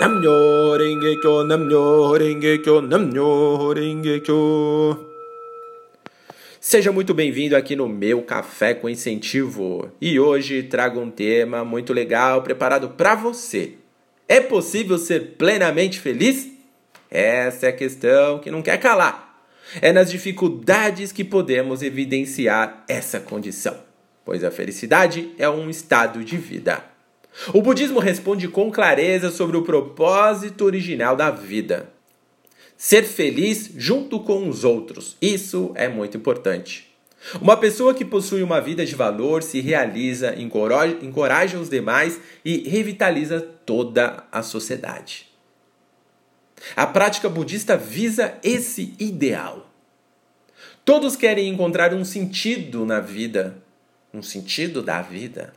Namnyo Namnyo Rengekyo, Namnyo Rengekyo. Seja muito bem-vindo aqui no meu Café com Incentivo. E hoje trago um tema muito legal preparado para você. É possível ser plenamente feliz? Essa é a questão que não quer calar. É nas dificuldades que podemos evidenciar essa condição, pois a felicidade é um estado de vida. O budismo responde com clareza sobre o propósito original da vida. Ser feliz junto com os outros. Isso é muito importante. Uma pessoa que possui uma vida de valor se realiza, encoraja os demais e revitaliza toda a sociedade. A prática budista visa esse ideal. Todos querem encontrar um sentido na vida, um sentido da vida.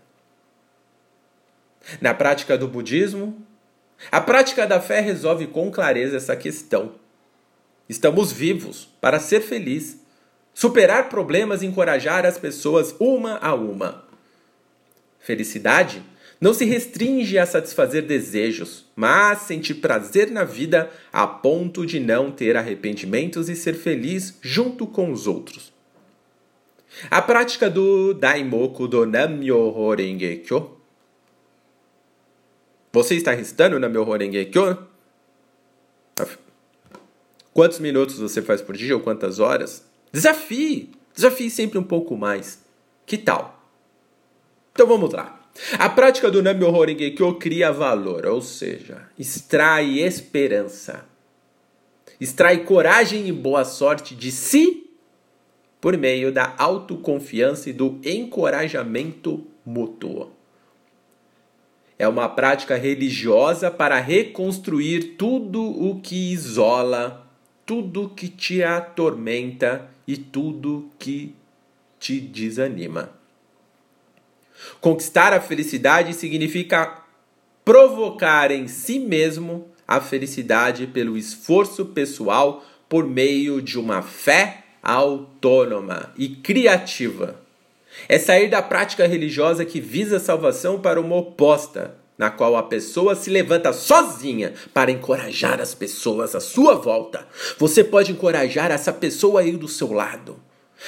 Na prática do budismo, a prática da fé resolve com clareza essa questão. Estamos vivos para ser feliz, superar problemas e encorajar as pessoas uma a uma. Felicidade não se restringe a satisfazer desejos, mas sentir prazer na vida a ponto de não ter arrependimentos e ser feliz junto com os outros. A prática do Daimoku do Nam-myoho Renge-kyo você está recitando na meu Horengekyo? Quantos minutos você faz por dia ou quantas horas? Desafie! Desafie sempre um pouco mais. Que tal? Então vamos lá. A prática do Namyo Horengekyo cria valor, ou seja, extrai esperança. Extrai coragem e boa sorte de si por meio da autoconfiança e do encorajamento mútuo. É uma prática religiosa para reconstruir tudo o que isola, tudo que te atormenta e tudo que te desanima. Conquistar a felicidade significa provocar em si mesmo a felicidade pelo esforço pessoal por meio de uma fé autônoma e criativa. É sair da prática religiosa que visa a salvação para uma oposta, na qual a pessoa se levanta sozinha para encorajar as pessoas à sua volta. Você pode encorajar essa pessoa aí do seu lado.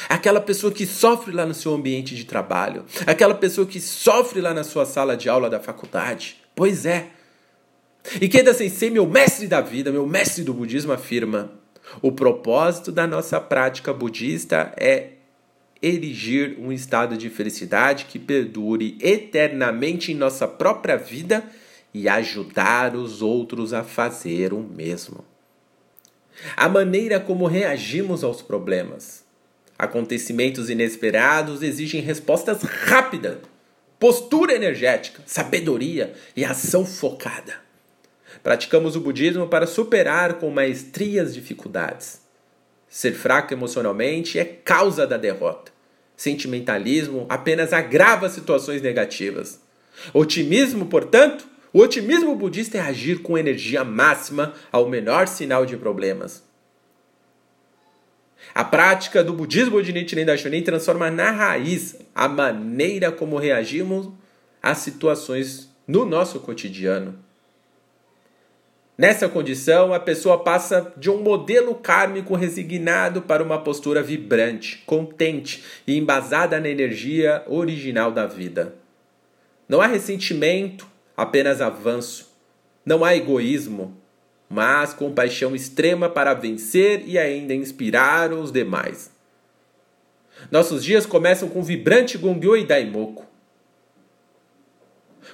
Aquela pessoa que sofre lá no seu ambiente de trabalho, aquela pessoa que sofre lá na sua sala de aula da faculdade. Pois é. Ikeda Sensei, meu mestre da vida, meu mestre do budismo, afirma: o propósito da nossa prática budista é erigir um estado de felicidade que perdure eternamente em nossa própria vida e ajudar os outros a fazer o mesmo. A maneira como reagimos aos problemas. Acontecimentos inesperados exigem respostas rápidas, postura energética, sabedoria e ação focada. Praticamos o budismo para superar com maestria as dificuldades. Ser fraco emocionalmente é causa da derrota. Sentimentalismo apenas agrava situações negativas. Otimismo, portanto, o otimismo budista é agir com energia máxima ao menor sinal de problemas. A prática do budismo de Nichiren Daishonin transforma na raiz a maneira como reagimos às situações no nosso cotidiano. Nessa condição, a pessoa passa de um modelo kármico resignado para uma postura vibrante, contente e embasada na energia original da vida. Não há ressentimento, apenas avanço. Não há egoísmo, mas compaixão extrema para vencer e ainda inspirar os demais. Nossos dias começam com vibrante Gongyo e Daimoku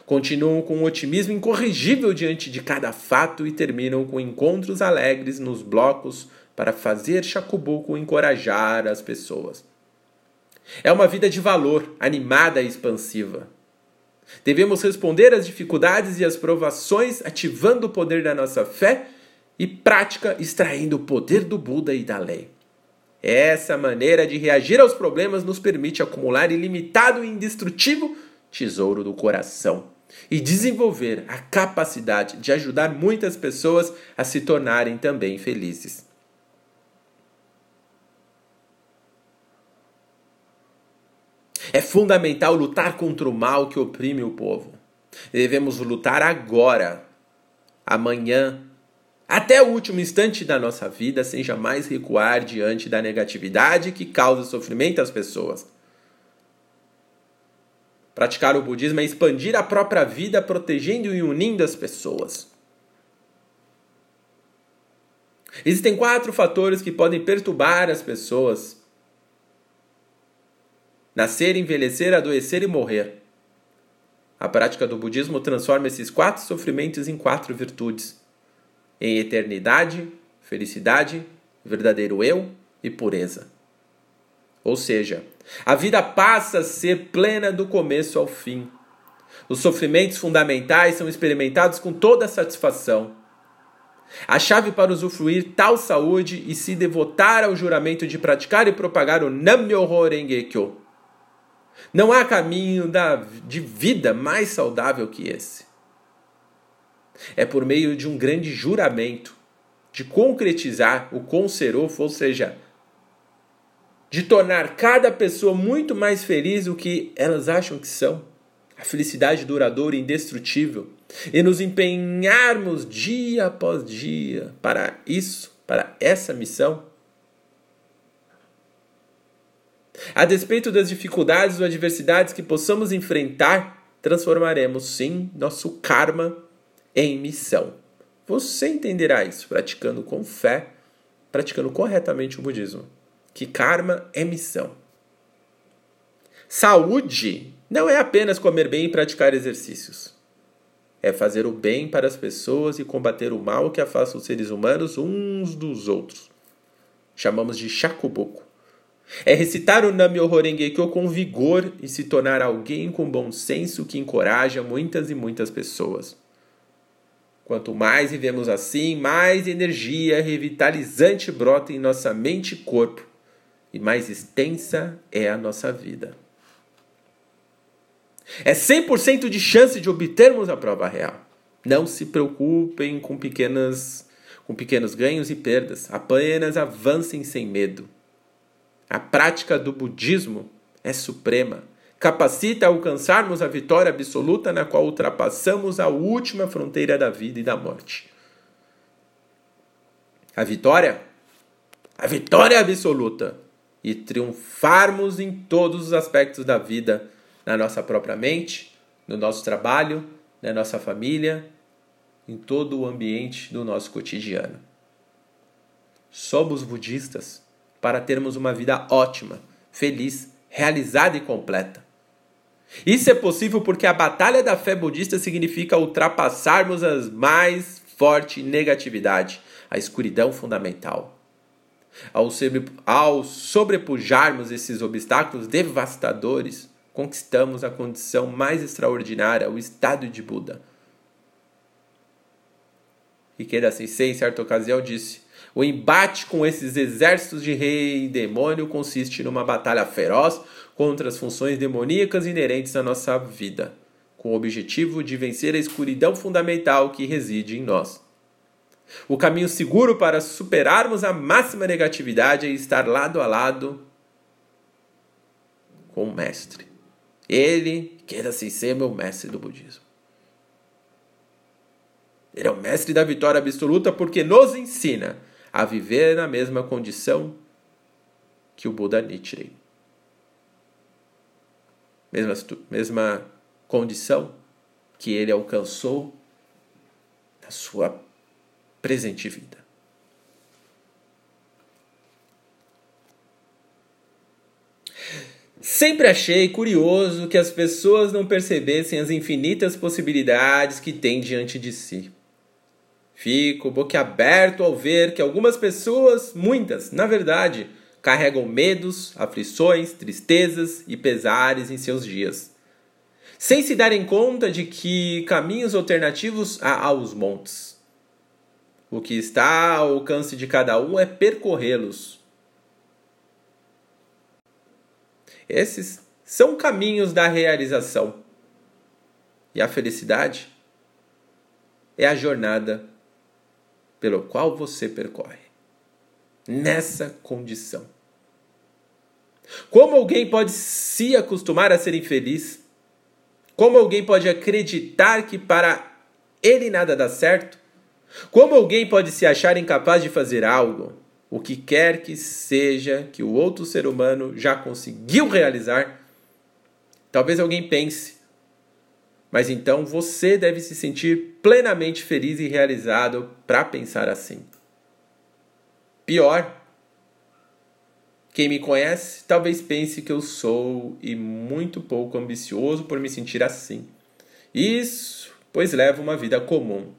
continuam com um otimismo incorrigível diante de cada fato e terminam com encontros alegres nos blocos para fazer Chacubuco encorajar as pessoas. É uma vida de valor, animada e expansiva. Devemos responder às dificuldades e às provações ativando o poder da nossa fé e prática extraindo o poder do Buda e da lei. Essa maneira de reagir aos problemas nos permite acumular ilimitado e indestrutível tesouro do coração e desenvolver a capacidade de ajudar muitas pessoas a se tornarem também felizes. É fundamental lutar contra o mal que oprime o povo. Devemos lutar agora. amanhã, até o último instante da nossa vida, sem jamais recuar diante da negatividade que causa sofrimento às pessoas. Praticar o budismo é expandir a própria vida, protegendo e unindo as pessoas. Existem quatro fatores que podem perturbar as pessoas: nascer, envelhecer, adoecer e morrer. A prática do budismo transforma esses quatro sofrimentos em quatro virtudes: em eternidade, felicidade, verdadeiro eu e pureza. Ou seja, a vida passa a ser plena do começo ao fim. Os sofrimentos fundamentais são experimentados com toda a satisfação. A chave para usufruir tal saúde e se devotar ao juramento de praticar e propagar o Nam-myoho Renge-kyo. Não há caminho da, de vida mais saudável que esse. É por meio de um grande juramento, de concretizar o conserofo, ou seja, de tornar cada pessoa muito mais feliz do que elas acham que são. A felicidade duradoura e indestrutível. E nos empenharmos dia após dia para isso, para essa missão. A despeito das dificuldades ou adversidades que possamos enfrentar, transformaremos sim nosso karma em missão. Você entenderá isso praticando com fé, praticando corretamente o budismo que karma é missão. Saúde não é apenas comer bem e praticar exercícios. É fazer o bem para as pessoas e combater o mal que afasta os seres humanos uns dos outros. Chamamos de shakuboku. É recitar o Nam-myoho Renge-kyo com vigor e se tornar alguém com bom senso que encoraja muitas e muitas pessoas. Quanto mais vivemos assim, mais energia revitalizante brota em nossa mente e corpo e mais extensa é a nossa vida. É 100% de chance de obtermos a prova real. Não se preocupem com pequenas com pequenos ganhos e perdas, apenas avancem sem medo. A prática do budismo é suprema, capacita a alcançarmos a vitória absoluta na qual ultrapassamos a última fronteira da vida e da morte. A vitória, a vitória absoluta e triunfarmos em todos os aspectos da vida, na nossa própria mente, no nosso trabalho, na nossa família, em todo o ambiente do nosso cotidiano. Somos budistas para termos uma vida ótima, feliz, realizada e completa. Isso é possível porque a batalha da fé budista significa ultrapassarmos a mais forte negatividade, a escuridão fundamental. Ao, sobre, ao sobrepujarmos esses obstáculos devastadores, conquistamos a condição mais extraordinária, o estado de Buda. Ikeda Sensei, em certa ocasião, disse: O embate com esses exércitos de rei e demônio consiste numa batalha feroz contra as funções demoníacas inerentes à nossa vida, com o objetivo de vencer a escuridão fundamental que reside em nós. O caminho seguro para superarmos a máxima negatividade é estar lado a lado com o mestre. Ele quer assim ser meu mestre do budismo. Ele é o mestre da vitória absoluta porque nos ensina a viver na mesma condição que o Buda Nichiren. Mesma, mesma condição que ele alcançou na sua presente vida. Sempre achei curioso que as pessoas não percebessem as infinitas possibilidades que têm diante de si. Fico boquiaberto ao ver que algumas pessoas, muitas, na verdade, carregam medos, aflições, tristezas e pesares em seus dias, sem se darem conta de que caminhos alternativos há aos montes. O que está ao alcance de cada um é percorrê-los. Esses são caminhos da realização. E a felicidade é a jornada pelo qual você percorre. Nessa condição. Como alguém pode se acostumar a ser infeliz? Como alguém pode acreditar que para ele nada dá certo? Como alguém pode se achar incapaz de fazer algo, o que quer que seja que o outro ser humano já conseguiu realizar? Talvez alguém pense, mas então você deve se sentir plenamente feliz e realizado para pensar assim. Pior, quem me conhece talvez pense que eu sou e muito pouco ambicioso por me sentir assim. Isso, pois levo uma vida comum.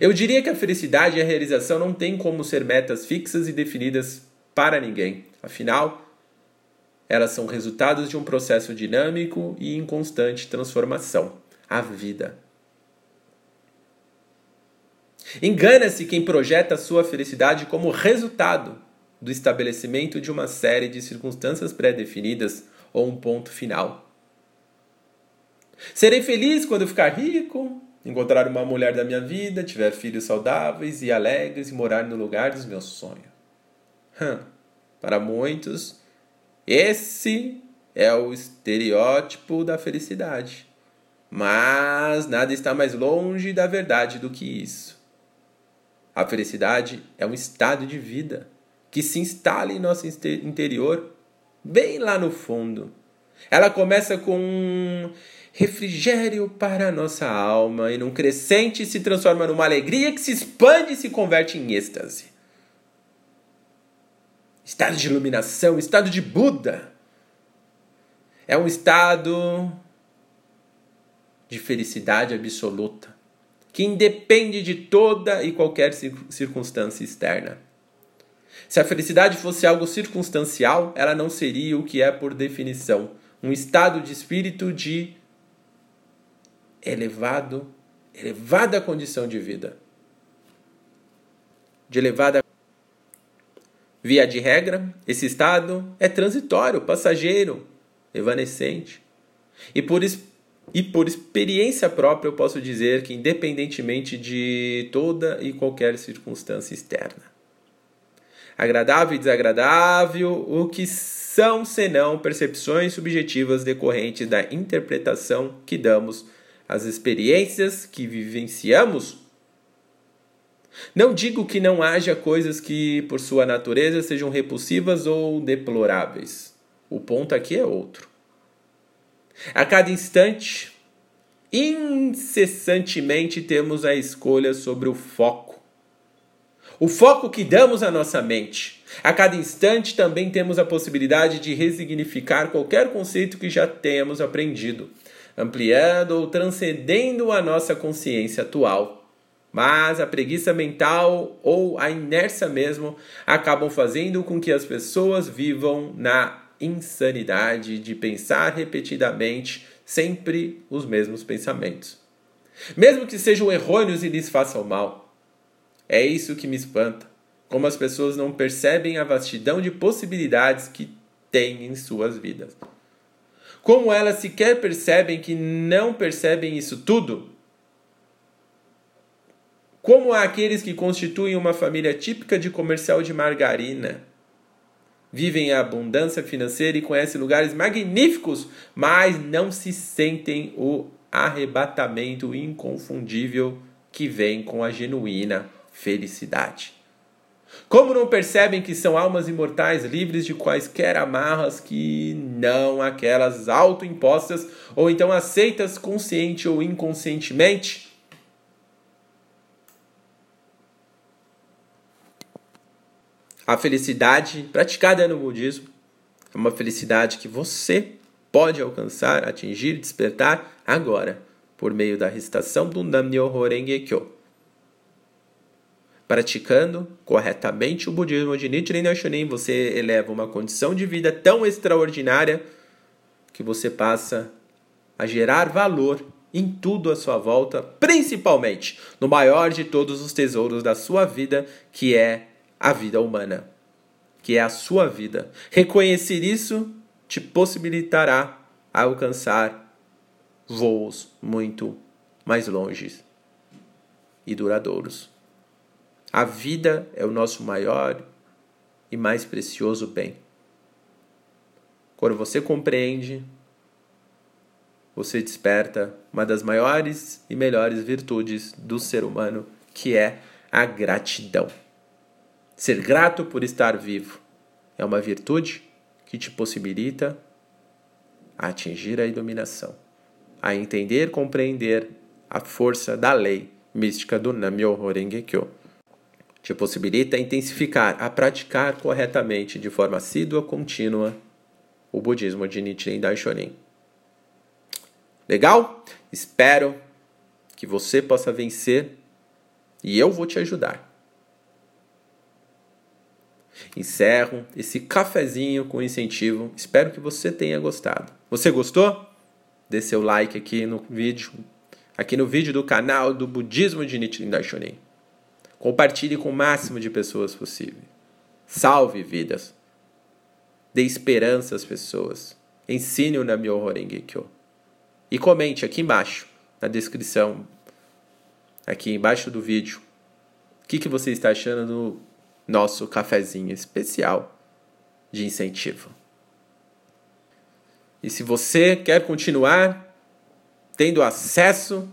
Eu diria que a felicidade e a realização não têm como ser metas fixas e definidas para ninguém. Afinal, elas são resultados de um processo dinâmico e em constante transformação a vida. Engana-se quem projeta sua felicidade como resultado do estabelecimento de uma série de circunstâncias pré-definidas ou um ponto final. Serei feliz quando ficar rico, encontrar uma mulher da minha vida, tiver filhos saudáveis e alegres e morar no lugar dos meus sonhos. Hum, para muitos, esse é o estereótipo da felicidade. Mas nada está mais longe da verdade do que isso. A felicidade é um estado de vida que se instala em nosso interior, bem lá no fundo. Ela começa com refrigério para a nossa alma e num crescente se transforma numa alegria que se expande e se converte em êxtase. Estado de iluminação, estado de Buda. É um estado de felicidade absoluta, que independe de toda e qualquer circunstância externa. Se a felicidade fosse algo circunstancial, ela não seria o que é por definição, um estado de espírito de elevado, elevada condição de vida. De elevada Via de regra, esse estado é transitório, passageiro, evanescente. E por e por experiência própria eu posso dizer que, independentemente de toda e qualquer circunstância externa, agradável e desagradável, o que são senão percepções subjetivas decorrentes da interpretação que damos às experiências que vivenciamos? Não digo que não haja coisas que, por sua natureza, sejam repulsivas ou deploráveis. O ponto aqui é outro. A cada instante, incessantemente temos a escolha sobre o foco. O foco que damos à nossa mente. A cada instante também temos a possibilidade de resignificar qualquer conceito que já temos aprendido, ampliando ou transcendendo a nossa consciência atual. Mas a preguiça mental ou a inércia mesmo acabam fazendo com que as pessoas vivam na insanidade de pensar repetidamente sempre os mesmos pensamentos. Mesmo que sejam errôneos e lhes façam mal. É isso que me espanta. Como as pessoas não percebem a vastidão de possibilidades que têm em suas vidas. Como elas sequer percebem que não percebem isso tudo. Como há aqueles que constituem uma família típica de comercial de margarina vivem a abundância financeira e conhecem lugares magníficos, mas não se sentem o arrebatamento inconfundível que vem com a genuína felicidade. Como não percebem que são almas imortais livres de quaisquer amarras que não aquelas autoimpostas ou então aceitas consciente ou inconscientemente? A felicidade praticada no budismo é uma felicidade que você pode alcançar, atingir, despertar agora, por meio da recitação do Nam-myoho Renge Kyo. Praticando corretamente o budismo de Nichiren Daishonin, você eleva uma condição de vida tão extraordinária que você passa a gerar valor em tudo à sua volta, principalmente no maior de todos os tesouros da sua vida, que é a vida humana, que é a sua vida. Reconhecer isso te possibilitará alcançar voos muito mais longes e duradouros. A vida é o nosso maior e mais precioso bem. Quando você compreende, você desperta uma das maiores e melhores virtudes do ser humano, que é a gratidão. Ser grato por estar vivo é uma virtude que te possibilita atingir a iluminação, a entender, compreender a força da lei mística do Nam-myoho Renge-kyo. Te possibilita intensificar, a praticar corretamente, de forma assídua, contínua, o budismo de Nichiren Daishonin. Legal? Espero que você possa vencer e eu vou te ajudar. Encerro esse cafezinho com incentivo. Espero que você tenha gostado. Você gostou? Dê seu like aqui no vídeo, aqui no vídeo do canal do Budismo de Nichiren Daishonin. Compartilhe com o máximo de pessoas possível. Salve vidas. Dê esperança às pessoas. Ensine o Namyoho Renge Kyo. E comente aqui embaixo, na descrição, aqui embaixo do vídeo, o que, que você está achando do nosso cafezinho especial de incentivo. E se você quer continuar tendo acesso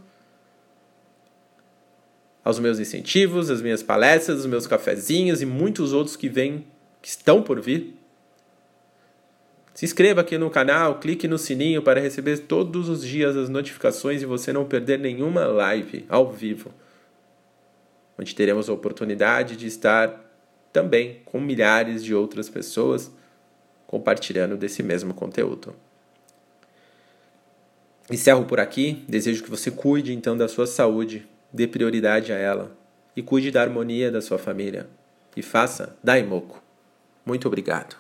aos meus incentivos, às minhas palestras, os meus cafezinhos e muitos outros que vêm, que estão por vir, se inscreva aqui no canal, clique no sininho para receber todos os dias as notificações e você não perder nenhuma live ao vivo, onde teremos a oportunidade de estar também com milhares de outras pessoas compartilhando desse mesmo conteúdo. Encerro por aqui. Desejo que você cuide então da sua saúde, dê prioridade a ela e cuide da harmonia da sua família. E faça Daimoku. Muito obrigado.